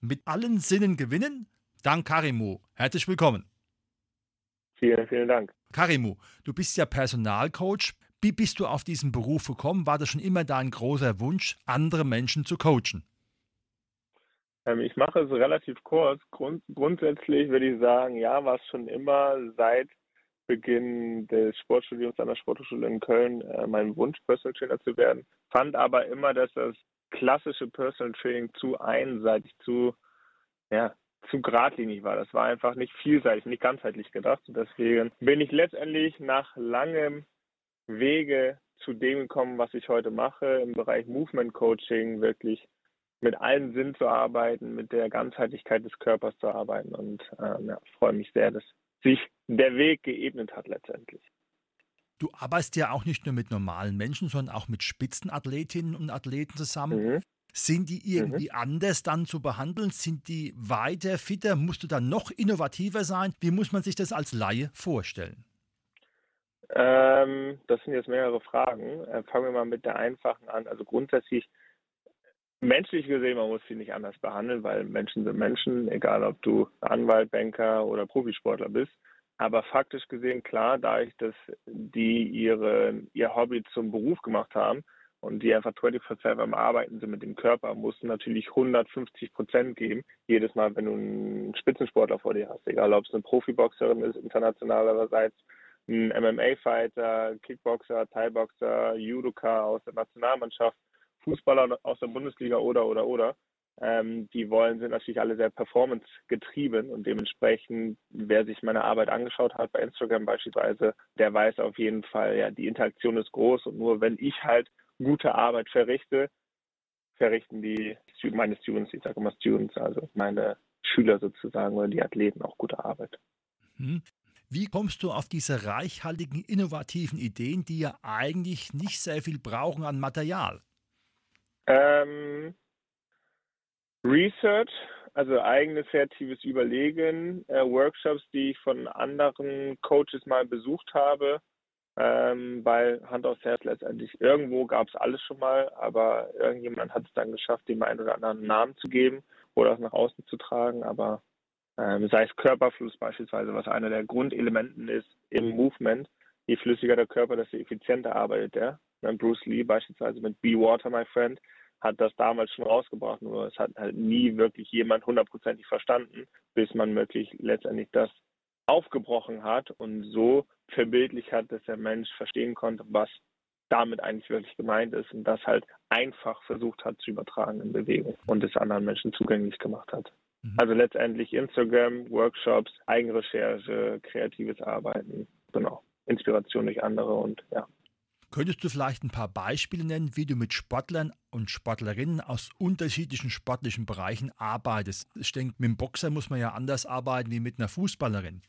Mit allen Sinnen gewinnen? Dank Karimu. Herzlich willkommen. Vielen, vielen Dank. Karimu, du bist ja Personalcoach. Wie bist du auf diesen Beruf gekommen? War das schon immer dein großer Wunsch, andere Menschen zu coachen? Ähm, ich mache es relativ kurz. Grund, grundsätzlich würde ich sagen, ja, war es schon immer seit Beginn des Sportstudiums an der Sporthochschule in Köln äh, mein Wunsch, Personal Trainer zu werden. Fand aber immer, dass das klassische Personal Training zu einseitig, zu, ja, zu geradlinig war. Das war einfach nicht vielseitig, nicht ganzheitlich gedacht. Und deswegen bin ich letztendlich nach langem Wege zu dem gekommen, was ich heute mache, im Bereich Movement Coaching wirklich mit allen Sinn zu arbeiten, mit der Ganzheitlichkeit des Körpers zu arbeiten. Und ähm, ja, freue mich sehr, dass sich der Weg geebnet hat letztendlich. Du arbeitest ja auch nicht nur mit normalen Menschen, sondern auch mit Spitzenathletinnen und Athleten zusammen. Mhm. Sind die irgendwie mhm. anders dann zu behandeln? Sind die weiter, fitter? Musst du dann noch innovativer sein? Wie muss man sich das als Laie vorstellen? Ähm, das sind jetzt mehrere Fragen. Äh, fangen wir mal mit der einfachen an. Also grundsätzlich menschlich gesehen, man muss sie nicht anders behandeln, weil Menschen sind Menschen, egal ob du Anwalt, Banker oder Profisportler bist. Aber faktisch gesehen, klar, da ich dass die ihre, ihr Hobby zum Beruf gemacht haben und die einfach 24-7 am Arbeiten sind mit dem Körper, musst du natürlich 150 Prozent geben, jedes Mal, wenn du einen Spitzensportler vor dir hast. Egal, ob es eine Profiboxerin ist, internationalerseits, ein MMA-Fighter, Kickboxer, Thai-Boxer, Judoka aus der Nationalmannschaft Fußballer aus der Bundesliga oder, oder, oder. Ähm, die wollen, sind natürlich alle sehr performance getrieben und dementsprechend, wer sich meine Arbeit angeschaut hat, bei Instagram beispielsweise, der weiß auf jeden Fall, ja, die Interaktion ist groß und nur wenn ich halt gute Arbeit verrichte, verrichten die meine Students, ich sage immer Students, also meine Schüler sozusagen oder die Athleten auch gute Arbeit. Mhm. Wie kommst du auf diese reichhaltigen, innovativen Ideen, die ja eigentlich nicht sehr viel brauchen an Material? Ähm, Research, also eigenes kreatives Überlegen, äh, Workshops, die ich von anderen Coaches mal besucht habe, ähm, weil Hand aufs Herz letztendlich irgendwo gab es alles schon mal, aber irgendjemand hat es dann geschafft, dem einen oder anderen Namen zu geben oder es nach außen zu tragen, aber ähm, sei es Körperfluss beispielsweise, was einer der Grundelementen ist im Movement, je flüssiger der Körper, desto effizienter arbeitet er. Bruce Lee beispielsweise mit Be Water, my friend, hat das damals schon rausgebracht, nur es hat halt nie wirklich jemand hundertprozentig verstanden, bis man wirklich letztendlich das aufgebrochen hat und so verbildlich hat, dass der Mensch verstehen konnte, was damit eigentlich wirklich gemeint ist und das halt einfach versucht hat zu übertragen in Bewegung und es anderen Menschen zugänglich gemacht hat. Mhm. Also letztendlich Instagram, Workshops, Eigenrecherche, kreatives Arbeiten, genau, Inspiration durch andere und ja. Könntest du vielleicht ein paar Beispiele nennen, wie du mit Sportlern und Sportlerinnen aus unterschiedlichen sportlichen Bereichen arbeitest? Ich denke, mit dem Boxer muss man ja anders arbeiten wie mit einer Fußballerin.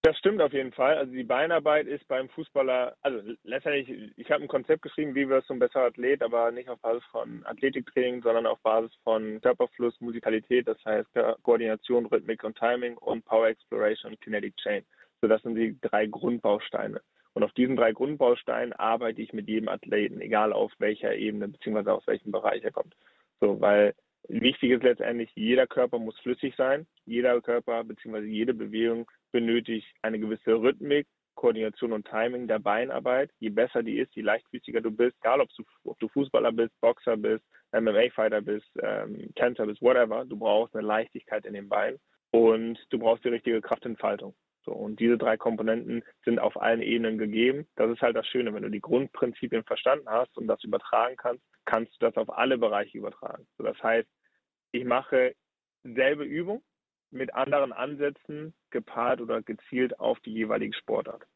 Das stimmt auf jeden Fall. Also die Beinarbeit ist beim Fußballer, also letztendlich, ich habe ein Konzept geschrieben, wie wirst du ein besserer Athlet, aber nicht auf Basis von Athletiktraining, sondern auf Basis von Körperfluss, Musikalität, das heißt Koordination, Rhythmik und Timing und Power Exploration und Kinetic Chain. So, das sind die drei Grundbausteine. Und auf diesen drei Grundbausteinen arbeite ich mit jedem Athleten, egal auf welcher Ebene bzw. aus welchem Bereich er kommt. So, weil wichtig ist letztendlich, jeder Körper muss flüssig sein. Jeder Körper bzw. jede Bewegung benötigt eine gewisse Rhythmik, Koordination und Timing der Beinarbeit. Je besser die ist, je leichtfüßiger du bist, egal ob du, ob du Fußballer bist, Boxer bist, MMA-Fighter bist, ähm, Tänzer bist, whatever, du brauchst eine Leichtigkeit in den Beinen und du brauchst die richtige Kraftentfaltung. So, und diese drei Komponenten sind auf allen Ebenen gegeben. Das ist halt das Schöne, wenn du die Grundprinzipien verstanden hast und das übertragen kannst, kannst du das auf alle Bereiche übertragen. So, das heißt, ich mache selbe Übung mit anderen Ansätzen gepaart oder gezielt auf die jeweilige Sportart.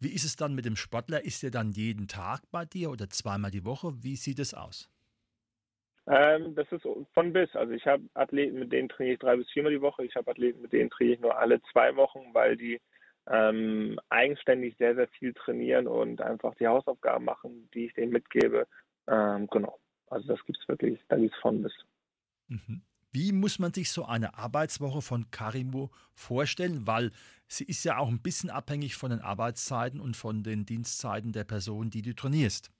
Wie ist es dann mit dem Sportler? Ist er dann jeden Tag bei dir oder zweimal die Woche? Wie sieht es aus? Ähm, das ist von bis. Also ich habe Athleten, mit denen trainiere ich drei bis viermal die Woche. Ich habe Athleten, mit denen trainiere ich nur alle zwei Wochen, weil die ähm, eigenständig sehr, sehr viel trainieren und einfach die Hausaufgaben machen, die ich denen mitgebe. Ähm, genau. Also das gibt es wirklich, da gibt es von bis. Mhm. Wie muss man sich so eine Arbeitswoche von Karimo vorstellen? Weil sie ist ja auch ein bisschen abhängig von den Arbeitszeiten und von den Dienstzeiten der Person, die du trainierst.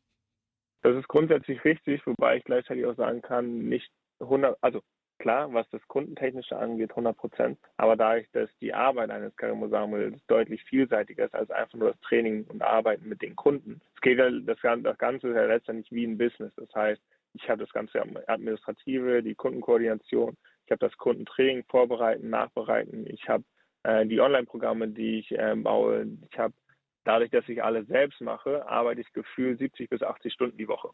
Das ist grundsätzlich richtig, wobei ich gleichzeitig auch sagen kann, nicht 100, also klar, was das Kundentechnische angeht, 100 Prozent. Aber dadurch, dass die Arbeit eines Karimo Samuels deutlich vielseitiger ist als einfach nur das Training und Arbeiten mit den Kunden. Es geht ja, das, das Ganze ist ja letztendlich wie ein Business. Das heißt, ich habe das ganze Administrative, die Kundenkoordination, ich habe das Kundentraining vorbereiten, nachbereiten, ich habe äh, die Online-Programme, die ich äh, baue, ich habe dadurch, dass ich alles selbst mache, arbeite ich gefühlt 70 bis 80 Stunden die Woche.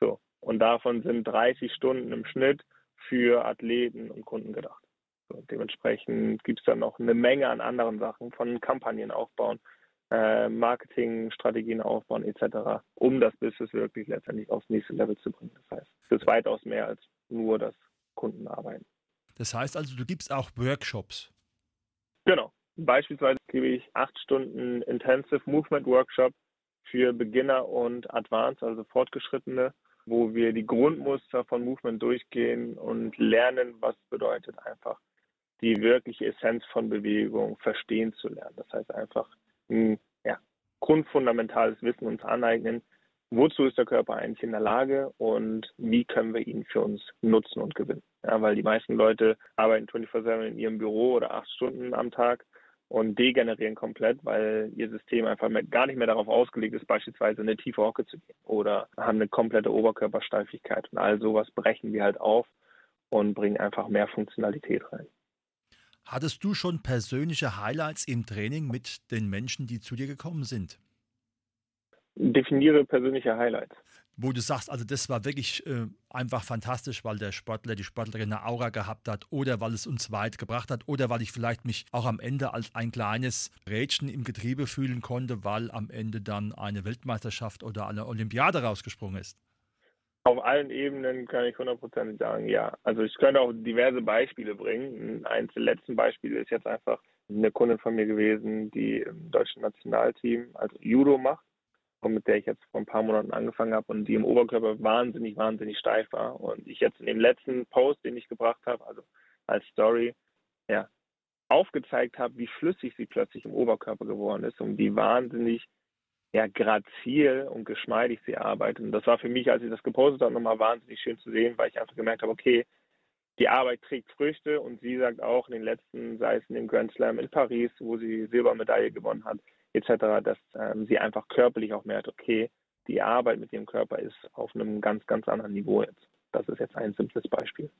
So. Und davon sind 30 Stunden im Schnitt für Athleten und Kunden gedacht. So, dementsprechend gibt es dann noch eine Menge an anderen Sachen, von Kampagnen aufbauen, äh, Marketingstrategien aufbauen etc., um das Business wirklich letztendlich aufs nächste Level zu bringen. Das heißt, es ist weitaus mehr als nur das Kundenarbeiten. Das heißt also, du gibst auch Workshops. Genau. Beispielsweise gebe ich acht Stunden Intensive Movement Workshop für Beginner und Advanced, also Fortgeschrittene, wo wir die Grundmuster von Movement durchgehen und lernen, was bedeutet einfach die wirkliche Essenz von Bewegung verstehen zu lernen. Das heißt einfach ein ja, grundfundamentales Wissen uns aneignen, wozu ist der Körper eigentlich in der Lage und wie können wir ihn für uns nutzen und gewinnen. Ja, weil die meisten Leute arbeiten 24-7 in ihrem Büro oder acht Stunden am Tag und degenerieren komplett, weil ihr System einfach gar nicht mehr darauf ausgelegt ist, beispielsweise in eine tiefe Hocke zu gehen oder haben eine komplette Oberkörpersteifigkeit. Und all sowas brechen wir halt auf und bringen einfach mehr Funktionalität rein. Hattest du schon persönliche Highlights im Training mit den Menschen, die zu dir gekommen sind? Definiere persönliche Highlights. Wo du sagst, also das war wirklich äh, einfach fantastisch, weil der Sportler, die Sportlerin eine Aura gehabt hat oder weil es uns weit gebracht hat oder weil ich vielleicht mich auch am Ende als ein kleines Rädchen im Getriebe fühlen konnte, weil am Ende dann eine Weltmeisterschaft oder eine Olympiade rausgesprungen ist. Auf allen Ebenen kann ich hundertprozentig sagen, ja. Also ich könnte auch diverse Beispiele bringen. Eins der letzten Beispiele ist jetzt einfach eine Kundin von mir gewesen, die im deutschen Nationalteam also Judo macht mit der ich jetzt vor ein paar Monaten angefangen habe und die im Oberkörper wahnsinnig, wahnsinnig steif war. Und ich jetzt in dem letzten Post, den ich gebracht habe, also als Story, ja, aufgezeigt habe, wie flüssig sie plötzlich im Oberkörper geworden ist und wie wahnsinnig ja, grazil und geschmeidig sie arbeitet. Und das war für mich, als ich das gepostet habe, nochmal wahnsinnig schön zu sehen, weil ich einfach gemerkt habe, okay, die Arbeit trägt Früchte und sie sagt auch in den letzten, sei es in dem Grand Slam in Paris, wo sie Silbermedaille gewonnen hat, etc., dass ähm, sie einfach körperlich auch merkt, okay, die Arbeit mit ihrem Körper ist auf einem ganz, ganz anderen Niveau jetzt. Das ist jetzt ein simples Beispiel.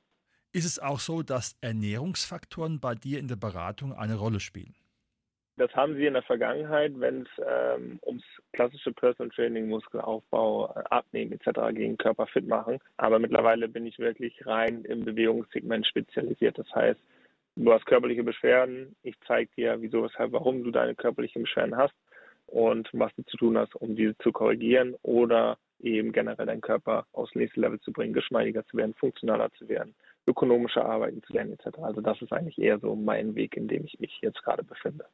Ist es auch so, dass Ernährungsfaktoren bei dir in der Beratung eine Rolle spielen? Das haben sie in der Vergangenheit, wenn es ähm, ums klassische Personal Training, Muskelaufbau, äh, Abnehmen etc. gegen Körper fit machen. Aber mittlerweile bin ich wirklich rein im Bewegungssegment spezialisiert. Das heißt, du hast körperliche Beschwerden, ich zeige dir, wieso, weshalb, warum du deine körperlichen Beschwerden hast und was du zu tun hast, um diese zu korrigieren oder eben generell deinen Körper aufs nächste Level zu bringen, geschmeidiger zu werden, funktionaler zu werden, ökonomischer arbeiten zu lernen etc. Also das ist eigentlich eher so mein Weg, in dem ich mich jetzt gerade befinde.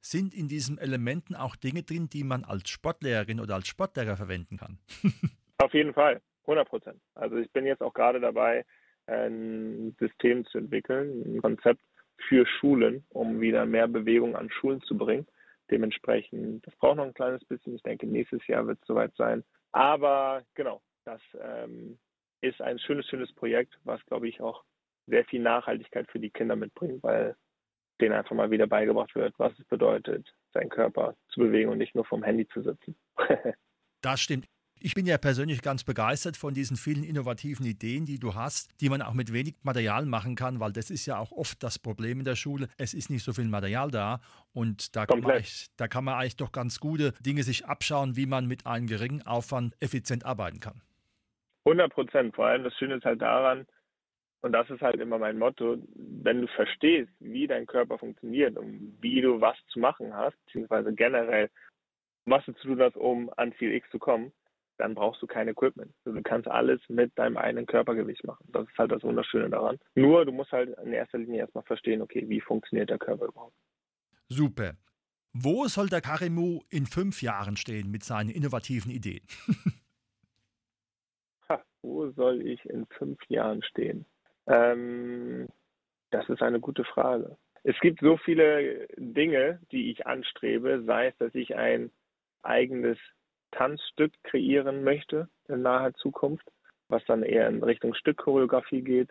Sind in diesen Elementen auch Dinge drin, die man als Sportlehrerin oder als Sportlehrer verwenden kann? Auf jeden Fall, 100 Prozent. Also ich bin jetzt auch gerade dabei, ein System zu entwickeln, ein Konzept für Schulen, um wieder mehr Bewegung an Schulen zu bringen. Dementsprechend, das braucht noch ein kleines bisschen. Ich denke, nächstes Jahr wird es soweit sein. Aber genau, das ähm, ist ein schönes, schönes Projekt, was, glaube ich, auch sehr viel Nachhaltigkeit für die Kinder mitbringt, weil denen einfach mal wieder beigebracht wird, was es bedeutet, seinen Körper zu bewegen und nicht nur vom Handy zu sitzen. das stimmt. Ich bin ja persönlich ganz begeistert von diesen vielen innovativen Ideen, die du hast, die man auch mit wenig Material machen kann, weil das ist ja auch oft das Problem in der Schule. Es ist nicht so viel Material da und da kann, man, da kann man eigentlich doch ganz gute Dinge sich abschauen, wie man mit einem geringen Aufwand effizient arbeiten kann. 100 Prozent. Vor allem das Schöne ist halt daran, und das ist halt immer mein Motto, wenn du verstehst, wie dein Körper funktioniert und wie du was zu machen hast, beziehungsweise generell, was du zu tun hast, um an Ziel X zu kommen, dann brauchst du kein Equipment. Also du kannst alles mit deinem eigenen Körpergewicht machen. Das ist halt das Wunderschöne daran. Nur du musst halt in erster Linie erstmal verstehen, okay, wie funktioniert der Körper überhaupt. Super. Wo soll der Karimu in fünf Jahren stehen mit seinen innovativen Ideen? ha, wo soll ich in fünf Jahren stehen? Ähm, das ist eine gute Frage. Es gibt so viele Dinge, die ich anstrebe, sei es, dass ich ein eigenes Tanzstück kreieren möchte in naher Zukunft, was dann eher in Richtung Stückchoreografie geht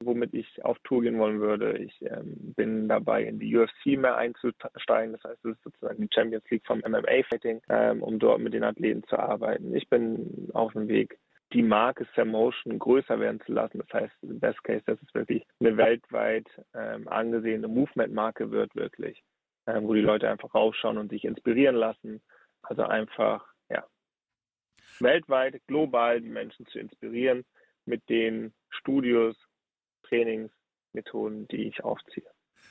womit ich auf Tour gehen wollen würde. Ich ähm, bin dabei, in die UFC mehr einzusteigen. Das heißt, es ist sozusagen die Champions League vom MMA-Fighting, ähm, um dort mit den Athleten zu arbeiten. Ich bin auf dem Weg, die Marke Sam Motion größer werden zu lassen. Das heißt, im Best Case, dass es wirklich eine weltweit ähm, angesehene Movement-Marke wird, wirklich, ähm, wo die Leute einfach raufschauen und sich inspirieren lassen. Also einfach, weltweit, global die Menschen zu inspirieren mit den Studios, Trainingsmethoden, die ich aufziehe.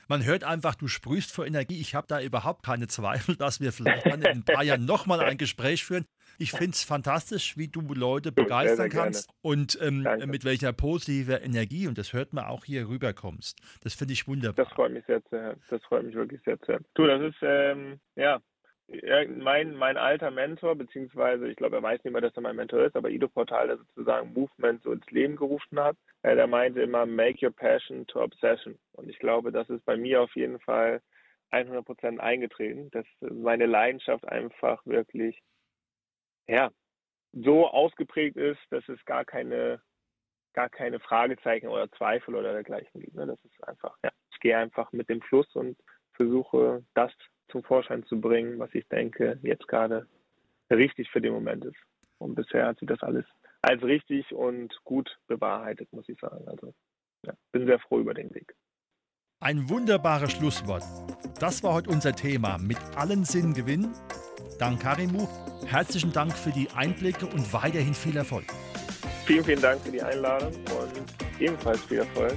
Man hört einfach, du sprühst vor Energie. Ich habe da überhaupt keine Zweifel, dass wir vielleicht in ein paar Jahren nochmal ein Gespräch führen. Ich finde es fantastisch, wie du Leute begeistern sehr, sehr kannst und ähm, mit welcher positiver Energie, und das hört man auch hier rüberkommst. Das finde ich wunderbar. Das freut mich sehr zu hören. Das freut mich wirklich sehr zu hören. Du, das ist, ähm, ja, mein, mein alter Mentor, beziehungsweise ich glaube, er weiß nicht mehr, dass er mein Mentor ist, aber Ido Portal, der sozusagen Movement so ins Leben gerufen hat, äh, der meinte immer, make your passion to obsession. Und ich glaube, das ist bei mir auf jeden Fall 100 Prozent eingetreten, dass meine Leidenschaft einfach wirklich, ja, so ausgeprägt ist, dass es gar keine, gar keine Fragezeichen oder Zweifel oder dergleichen gibt. Ne? Das ist einfach, ja, ich gehe einfach mit dem Fluss und versuche, das zum Vorschein zu bringen, was ich denke, jetzt gerade richtig für den Moment ist. Und bisher hat sich das alles als richtig und gut bewahrheitet, muss ich sagen. Also ja, bin sehr froh über den Weg. Ein wunderbares Schlusswort. Das war heute unser Thema. Mit allen Sinnen gewinnen. Dank Karimu. Herzlichen Dank für die Einblicke und weiterhin viel Erfolg. Vielen, vielen Dank für die Einladung und ebenfalls viel Erfolg